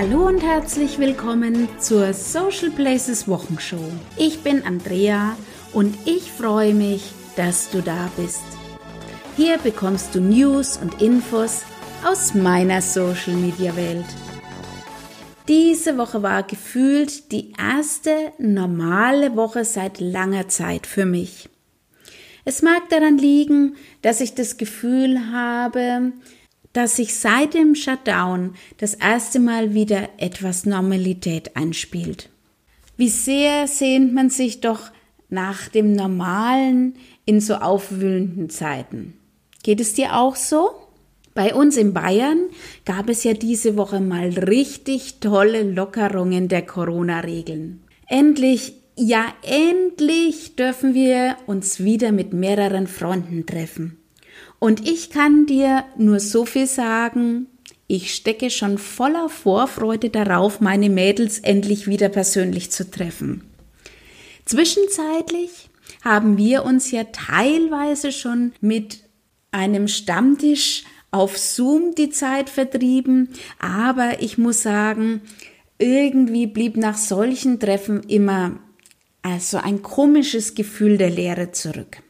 Hallo und herzlich willkommen zur Social Places Wochenshow. Ich bin Andrea und ich freue mich, dass du da bist. Hier bekommst du News und Infos aus meiner Social Media Welt. Diese Woche war gefühlt die erste normale Woche seit langer Zeit für mich. Es mag daran liegen, dass ich das Gefühl habe, dass sich seit dem Shutdown das erste Mal wieder etwas Normalität einspielt. Wie sehr sehnt man sich doch nach dem Normalen in so aufwühlenden Zeiten. Geht es dir auch so? Bei uns in Bayern gab es ja diese Woche mal richtig tolle Lockerungen der Corona-Regeln. Endlich, ja endlich dürfen wir uns wieder mit mehreren Freunden treffen. Und ich kann dir nur so viel sagen, ich stecke schon voller Vorfreude darauf, meine Mädels endlich wieder persönlich zu treffen. Zwischenzeitlich haben wir uns ja teilweise schon mit einem Stammtisch auf Zoom die Zeit vertrieben, aber ich muss sagen, irgendwie blieb nach solchen Treffen immer also ein komisches Gefühl der Leere zurück.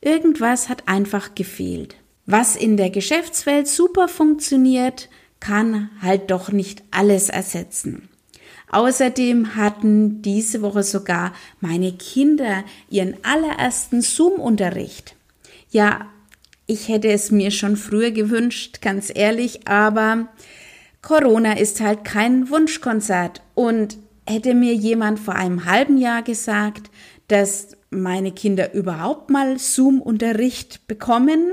Irgendwas hat einfach gefehlt. Was in der Geschäftswelt super funktioniert, kann halt doch nicht alles ersetzen. Außerdem hatten diese Woche sogar meine Kinder ihren allerersten Zoom-Unterricht. Ja, ich hätte es mir schon früher gewünscht, ganz ehrlich, aber Corona ist halt kein Wunschkonzert und hätte mir jemand vor einem halben Jahr gesagt, dass meine Kinder überhaupt mal Zoom-Unterricht bekommen,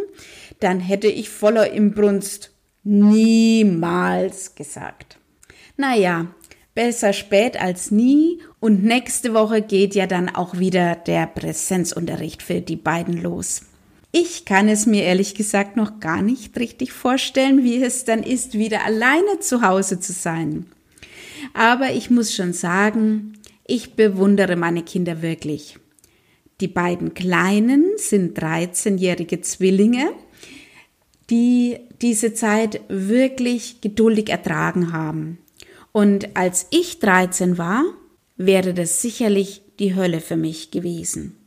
dann hätte ich voller Imbrunst niemals gesagt. Naja, besser spät als nie und nächste Woche geht ja dann auch wieder der Präsenzunterricht für die beiden los. Ich kann es mir ehrlich gesagt noch gar nicht richtig vorstellen, wie es dann ist, wieder alleine zu Hause zu sein. Aber ich muss schon sagen, ich bewundere meine Kinder wirklich. Die beiden Kleinen sind 13-jährige Zwillinge, die diese Zeit wirklich geduldig ertragen haben. Und als ich 13 war, wäre das sicherlich die Hölle für mich gewesen.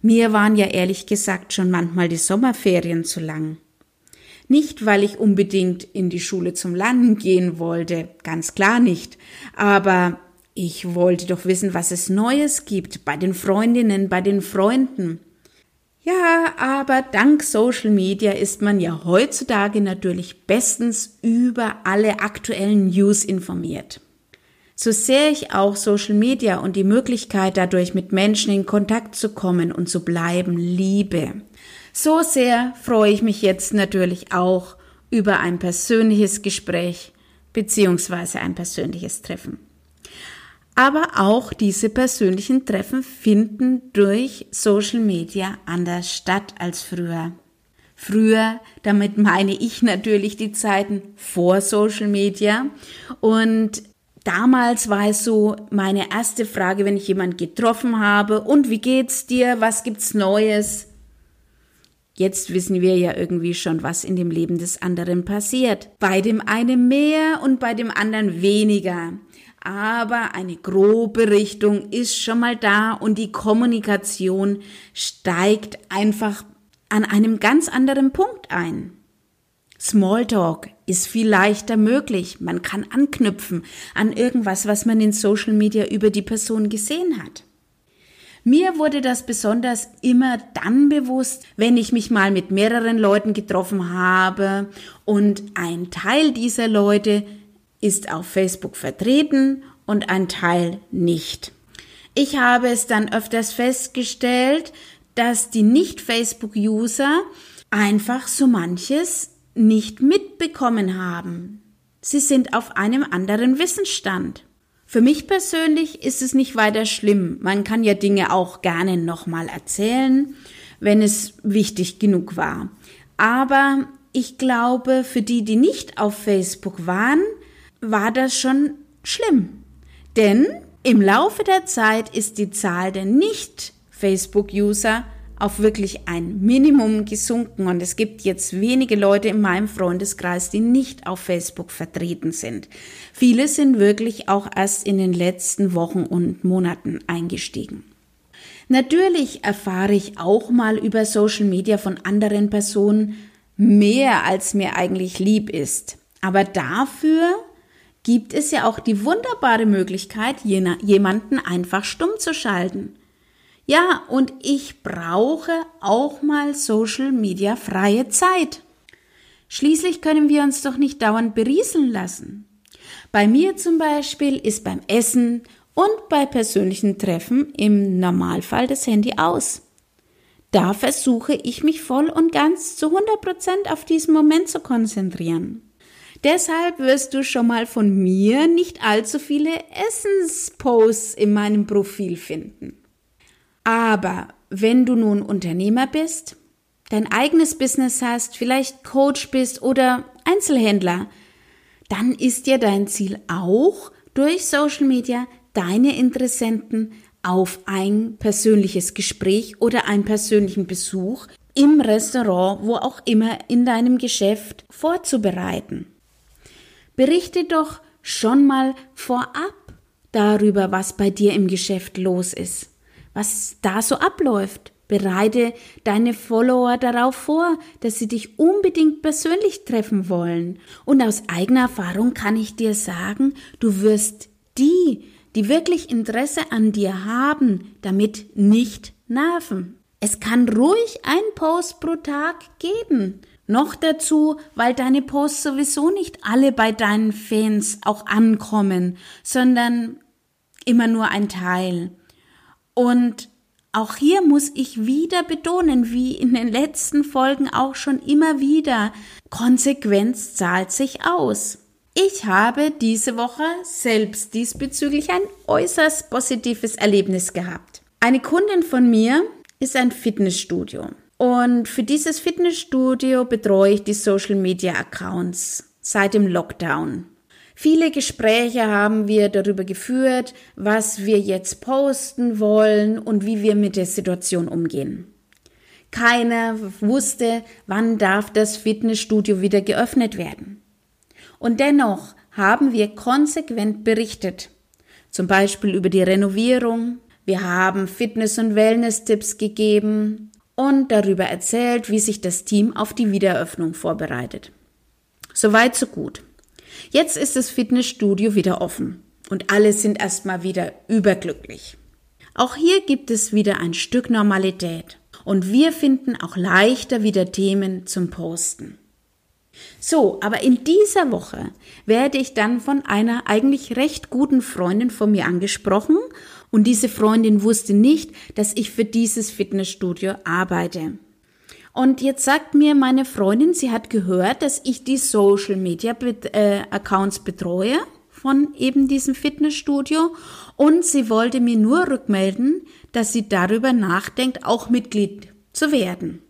Mir waren ja ehrlich gesagt schon manchmal die Sommerferien zu lang. Nicht, weil ich unbedingt in die Schule zum Lernen gehen wollte, ganz klar nicht, aber ich wollte doch wissen, was es Neues gibt bei den Freundinnen, bei den Freunden. Ja, aber dank Social Media ist man ja heutzutage natürlich bestens über alle aktuellen News informiert. So sehr ich auch Social Media und die Möglichkeit dadurch mit Menschen in Kontakt zu kommen und zu bleiben liebe, so sehr freue ich mich jetzt natürlich auch über ein persönliches Gespräch beziehungsweise ein persönliches Treffen. Aber auch diese persönlichen Treffen finden durch Social Media anders statt als früher. Früher, damit meine ich natürlich die Zeiten vor Social Media und Damals war es so meine erste Frage, wenn ich jemanden getroffen habe, und wie geht's dir? Was gibt's Neues? Jetzt wissen wir ja irgendwie schon, was in dem Leben des anderen passiert. Bei dem einen mehr und bei dem anderen weniger. Aber eine grobe Richtung ist schon mal da und die Kommunikation steigt einfach an einem ganz anderen Punkt ein. Smalltalk ist viel leichter möglich. Man kann anknüpfen an irgendwas, was man in Social Media über die Person gesehen hat. Mir wurde das besonders immer dann bewusst, wenn ich mich mal mit mehreren Leuten getroffen habe und ein Teil dieser Leute ist auf Facebook vertreten und ein Teil nicht. Ich habe es dann öfters festgestellt, dass die Nicht-Facebook-User einfach so manches nicht mitbekommen haben. Sie sind auf einem anderen Wissensstand. Für mich persönlich ist es nicht weiter schlimm. Man kann ja Dinge auch gerne nochmal erzählen, wenn es wichtig genug war. Aber ich glaube, für die, die nicht auf Facebook waren, war das schon schlimm. Denn im Laufe der Zeit ist die Zahl der Nicht-Facebook-User auf wirklich ein Minimum gesunken und es gibt jetzt wenige Leute in meinem Freundeskreis, die nicht auf Facebook vertreten sind. Viele sind wirklich auch erst in den letzten Wochen und Monaten eingestiegen. Natürlich erfahre ich auch mal über Social Media von anderen Personen mehr, als mir eigentlich lieb ist. Aber dafür gibt es ja auch die wunderbare Möglichkeit, jemanden einfach stumm zu schalten. Ja, und ich brauche auch mal Social Media freie Zeit. Schließlich können wir uns doch nicht dauernd berieseln lassen. Bei mir zum Beispiel ist beim Essen und bei persönlichen Treffen im Normalfall das Handy aus. Da versuche ich mich voll und ganz zu 100 Prozent auf diesen Moment zu konzentrieren. Deshalb wirst du schon mal von mir nicht allzu viele Essensposts in meinem Profil finden. Aber wenn du nun Unternehmer bist, dein eigenes Business hast, vielleicht Coach bist oder Einzelhändler, dann ist dir dein Ziel auch, durch Social Media deine Interessenten auf ein persönliches Gespräch oder einen persönlichen Besuch im Restaurant, wo auch immer in deinem Geschäft vorzubereiten. Berichte doch schon mal vorab darüber, was bei dir im Geschäft los ist, was da so abläuft. Bereite deine Follower darauf vor, dass sie dich unbedingt persönlich treffen wollen. Und aus eigener Erfahrung kann ich dir sagen, du wirst die, die wirklich Interesse an dir haben, damit nicht nerven. Es kann ruhig ein Post pro Tag geben. Noch dazu, weil deine Posts sowieso nicht alle bei deinen Fans auch ankommen, sondern immer nur ein Teil. Und auch hier muss ich wieder betonen, wie in den letzten Folgen auch schon immer wieder, Konsequenz zahlt sich aus. Ich habe diese Woche selbst diesbezüglich ein äußerst positives Erlebnis gehabt. Eine Kundin von mir ist ein Fitnessstudio. Und für dieses Fitnessstudio betreue ich die Social Media Accounts seit dem Lockdown. Viele Gespräche haben wir darüber geführt, was wir jetzt posten wollen und wie wir mit der Situation umgehen. Keiner wusste, wann darf das Fitnessstudio wieder geöffnet werden. Und dennoch haben wir konsequent berichtet. Zum Beispiel über die Renovierung. Wir haben Fitness- und Wellness-Tipps gegeben und darüber erzählt, wie sich das Team auf die Wiedereröffnung vorbereitet. Soweit, so gut. Jetzt ist das Fitnessstudio wieder offen und alle sind erstmal wieder überglücklich. Auch hier gibt es wieder ein Stück Normalität und wir finden auch leichter wieder Themen zum Posten. So, aber in dieser Woche werde ich dann von einer eigentlich recht guten Freundin von mir angesprochen und diese Freundin wusste nicht, dass ich für dieses Fitnessstudio arbeite. Und jetzt sagt mir meine Freundin, sie hat gehört, dass ich die Social Media äh, Accounts betreue von eben diesem Fitnessstudio und sie wollte mir nur rückmelden, dass sie darüber nachdenkt, auch Mitglied zu werden.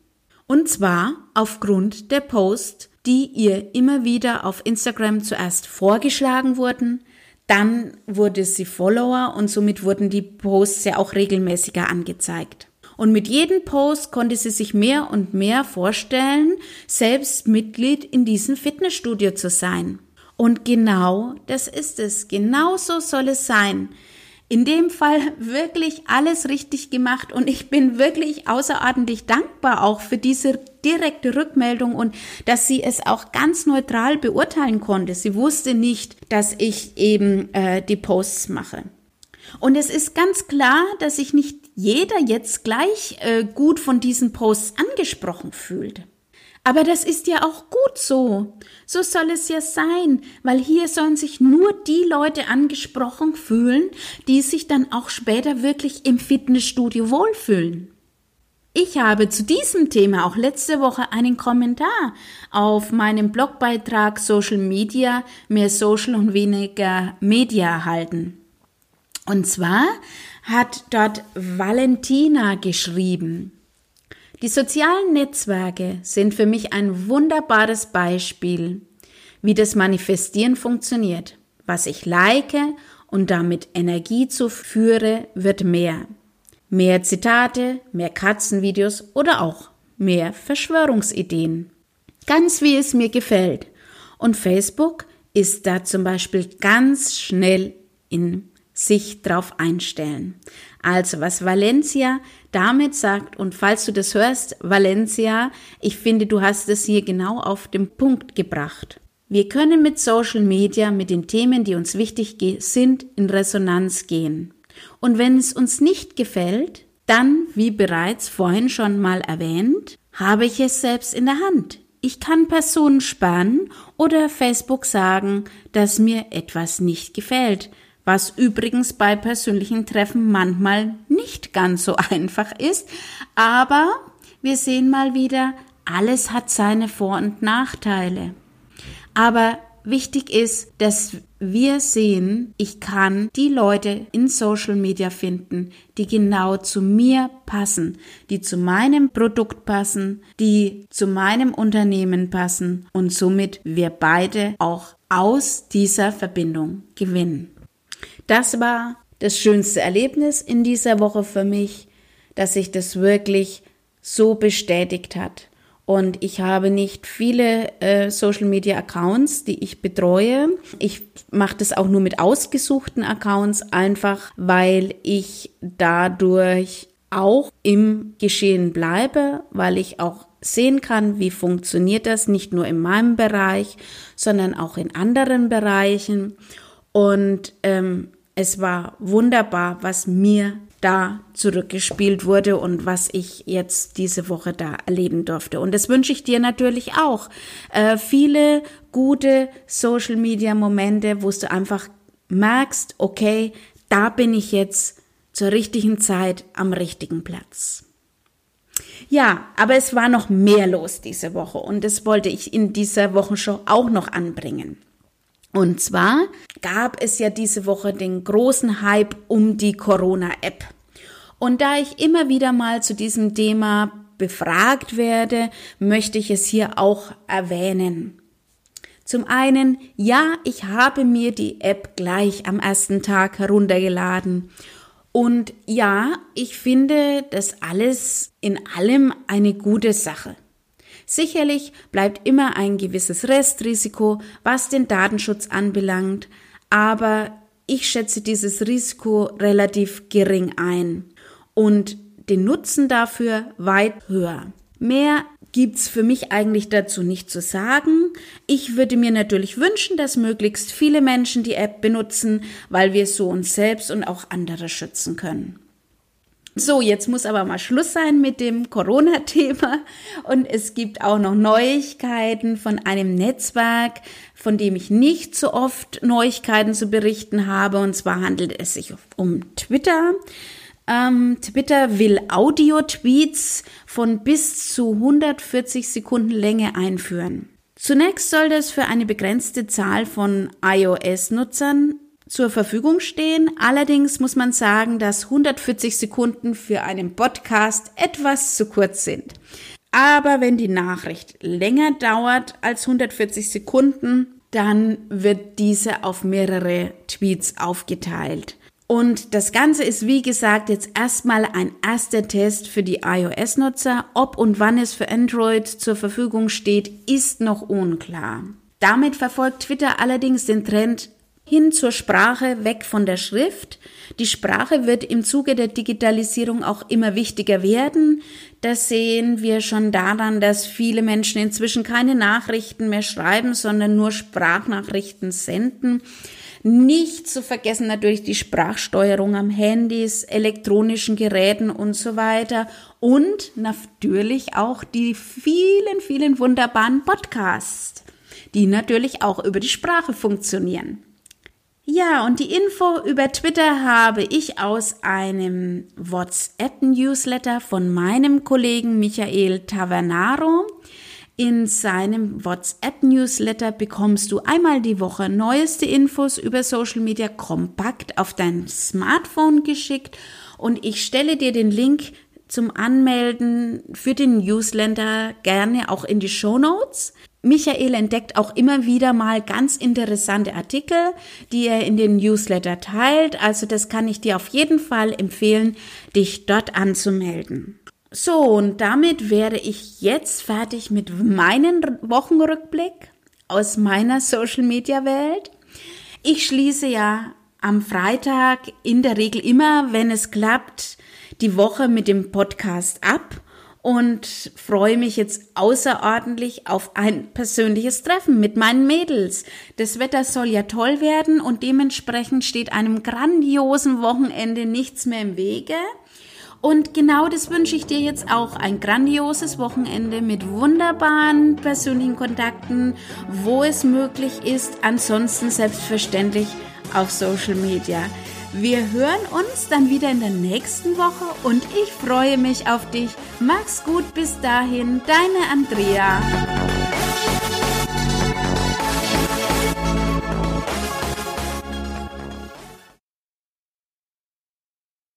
Und zwar aufgrund der Post die ihr immer wieder auf Instagram zuerst vorgeschlagen wurden, dann wurde sie Follower und somit wurden die Posts ja auch regelmäßiger angezeigt. Und mit jedem Post konnte sie sich mehr und mehr vorstellen, selbst Mitglied in diesem Fitnessstudio zu sein. Und genau das ist es. Genau so soll es sein in dem Fall wirklich alles richtig gemacht und ich bin wirklich außerordentlich dankbar auch für diese direkte Rückmeldung und dass sie es auch ganz neutral beurteilen konnte. Sie wusste nicht, dass ich eben äh, die Posts mache. Und es ist ganz klar, dass sich nicht jeder jetzt gleich äh, gut von diesen Posts angesprochen fühlt. Aber das ist ja auch gut so. So soll es ja sein, weil hier sollen sich nur die Leute angesprochen fühlen, die sich dann auch später wirklich im Fitnessstudio wohlfühlen. Ich habe zu diesem Thema auch letzte Woche einen Kommentar auf meinem Blogbeitrag Social Media, mehr Social und weniger Media erhalten. Und zwar hat dort Valentina geschrieben. Die sozialen Netzwerke sind für mich ein wunderbares Beispiel, wie das Manifestieren funktioniert. Was ich like und damit Energie zuführe, wird mehr. mehr Zitate, mehr Katzenvideos oder auch mehr Verschwörungsideen. Ganz wie es mir gefällt. Und Facebook ist da zum Beispiel ganz schnell in sich drauf einstellen. Also was Valencia damit sagt, und falls du das hörst, Valencia, ich finde, du hast es hier genau auf den Punkt gebracht. Wir können mit Social Media, mit den Themen, die uns wichtig sind, in Resonanz gehen. Und wenn es uns nicht gefällt, dann, wie bereits vorhin schon mal erwähnt, habe ich es selbst in der Hand. Ich kann Personen sperren oder Facebook sagen, dass mir etwas nicht gefällt, was übrigens bei persönlichen Treffen manchmal nicht ganz so einfach ist, aber wir sehen mal wieder, alles hat seine Vor- und Nachteile. Aber wichtig ist, dass wir sehen, ich kann die Leute in Social Media finden, die genau zu mir passen, die zu meinem Produkt passen, die zu meinem Unternehmen passen und somit wir beide auch aus dieser Verbindung gewinnen. Das war das schönste Erlebnis in dieser Woche für mich, dass sich das wirklich so bestätigt hat. Und ich habe nicht viele äh, Social Media Accounts, die ich betreue. Ich mache das auch nur mit ausgesuchten Accounts, einfach weil ich dadurch auch im Geschehen bleibe, weil ich auch sehen kann, wie funktioniert das nicht nur in meinem Bereich, sondern auch in anderen Bereichen. Und ähm, es war wunderbar, was mir da zurückgespielt wurde und was ich jetzt diese Woche da erleben durfte. Und das wünsche ich dir natürlich auch. Äh, viele gute Social-Media-Momente, wo du einfach merkst, okay, da bin ich jetzt zur richtigen Zeit am richtigen Platz. Ja, aber es war noch mehr los diese Woche und das wollte ich in dieser Wochenshow auch noch anbringen. Und zwar gab es ja diese Woche den großen Hype um die Corona-App. Und da ich immer wieder mal zu diesem Thema befragt werde, möchte ich es hier auch erwähnen. Zum einen, ja, ich habe mir die App gleich am ersten Tag heruntergeladen. Und ja, ich finde das alles in allem eine gute Sache. Sicherlich bleibt immer ein gewisses Restrisiko, was den Datenschutz anbelangt, aber ich schätze dieses Risiko relativ gering ein und den Nutzen dafür weit höher. Mehr gibt's für mich eigentlich dazu nicht zu sagen. Ich würde mir natürlich wünschen, dass möglichst viele Menschen die App benutzen, weil wir so uns selbst und auch andere schützen können. So, jetzt muss aber mal Schluss sein mit dem Corona-Thema. Und es gibt auch noch Neuigkeiten von einem Netzwerk, von dem ich nicht so oft Neuigkeiten zu berichten habe. Und zwar handelt es sich um Twitter. Ähm, Twitter will Audio-Tweets von bis zu 140 Sekunden Länge einführen. Zunächst soll das für eine begrenzte Zahl von iOS-Nutzern zur Verfügung stehen. Allerdings muss man sagen, dass 140 Sekunden für einen Podcast etwas zu kurz sind. Aber wenn die Nachricht länger dauert als 140 Sekunden, dann wird diese auf mehrere Tweets aufgeteilt. Und das Ganze ist, wie gesagt, jetzt erstmal ein erster Test für die iOS-Nutzer. Ob und wann es für Android zur Verfügung steht, ist noch unklar. Damit verfolgt Twitter allerdings den Trend hin zur Sprache, weg von der Schrift. Die Sprache wird im Zuge der Digitalisierung auch immer wichtiger werden. Das sehen wir schon daran, dass viele Menschen inzwischen keine Nachrichten mehr schreiben, sondern nur Sprachnachrichten senden. Nicht zu vergessen natürlich die Sprachsteuerung am Handys, elektronischen Geräten und so weiter. Und natürlich auch die vielen, vielen wunderbaren Podcasts, die natürlich auch über die Sprache funktionieren. Ja, und die Info über Twitter habe ich aus einem WhatsApp-Newsletter von meinem Kollegen Michael Tavernaro. In seinem WhatsApp-Newsletter bekommst du einmal die Woche neueste Infos über Social Media kompakt auf dein Smartphone geschickt und ich stelle dir den Link zum Anmelden für den Newsletter gerne auch in die Show Notes. Michael entdeckt auch immer wieder mal ganz interessante Artikel, die er in den Newsletter teilt. Also das kann ich dir auf jeden Fall empfehlen, dich dort anzumelden. So, und damit wäre ich jetzt fertig mit meinem Wochenrückblick aus meiner Social-Media-Welt. Ich schließe ja am Freitag in der Regel immer, wenn es klappt, die Woche mit dem Podcast ab und freue mich jetzt außerordentlich auf ein persönliches Treffen mit meinen Mädels. Das Wetter soll ja toll werden und dementsprechend steht einem grandiosen Wochenende nichts mehr im Wege. Und genau das wünsche ich dir jetzt auch. Ein grandioses Wochenende mit wunderbaren persönlichen Kontakten, wo es möglich ist. Ansonsten selbstverständlich auf Social Media. Wir hören uns dann wieder in der nächsten Woche und ich freue mich auf dich. Mach's gut bis dahin, deine Andrea.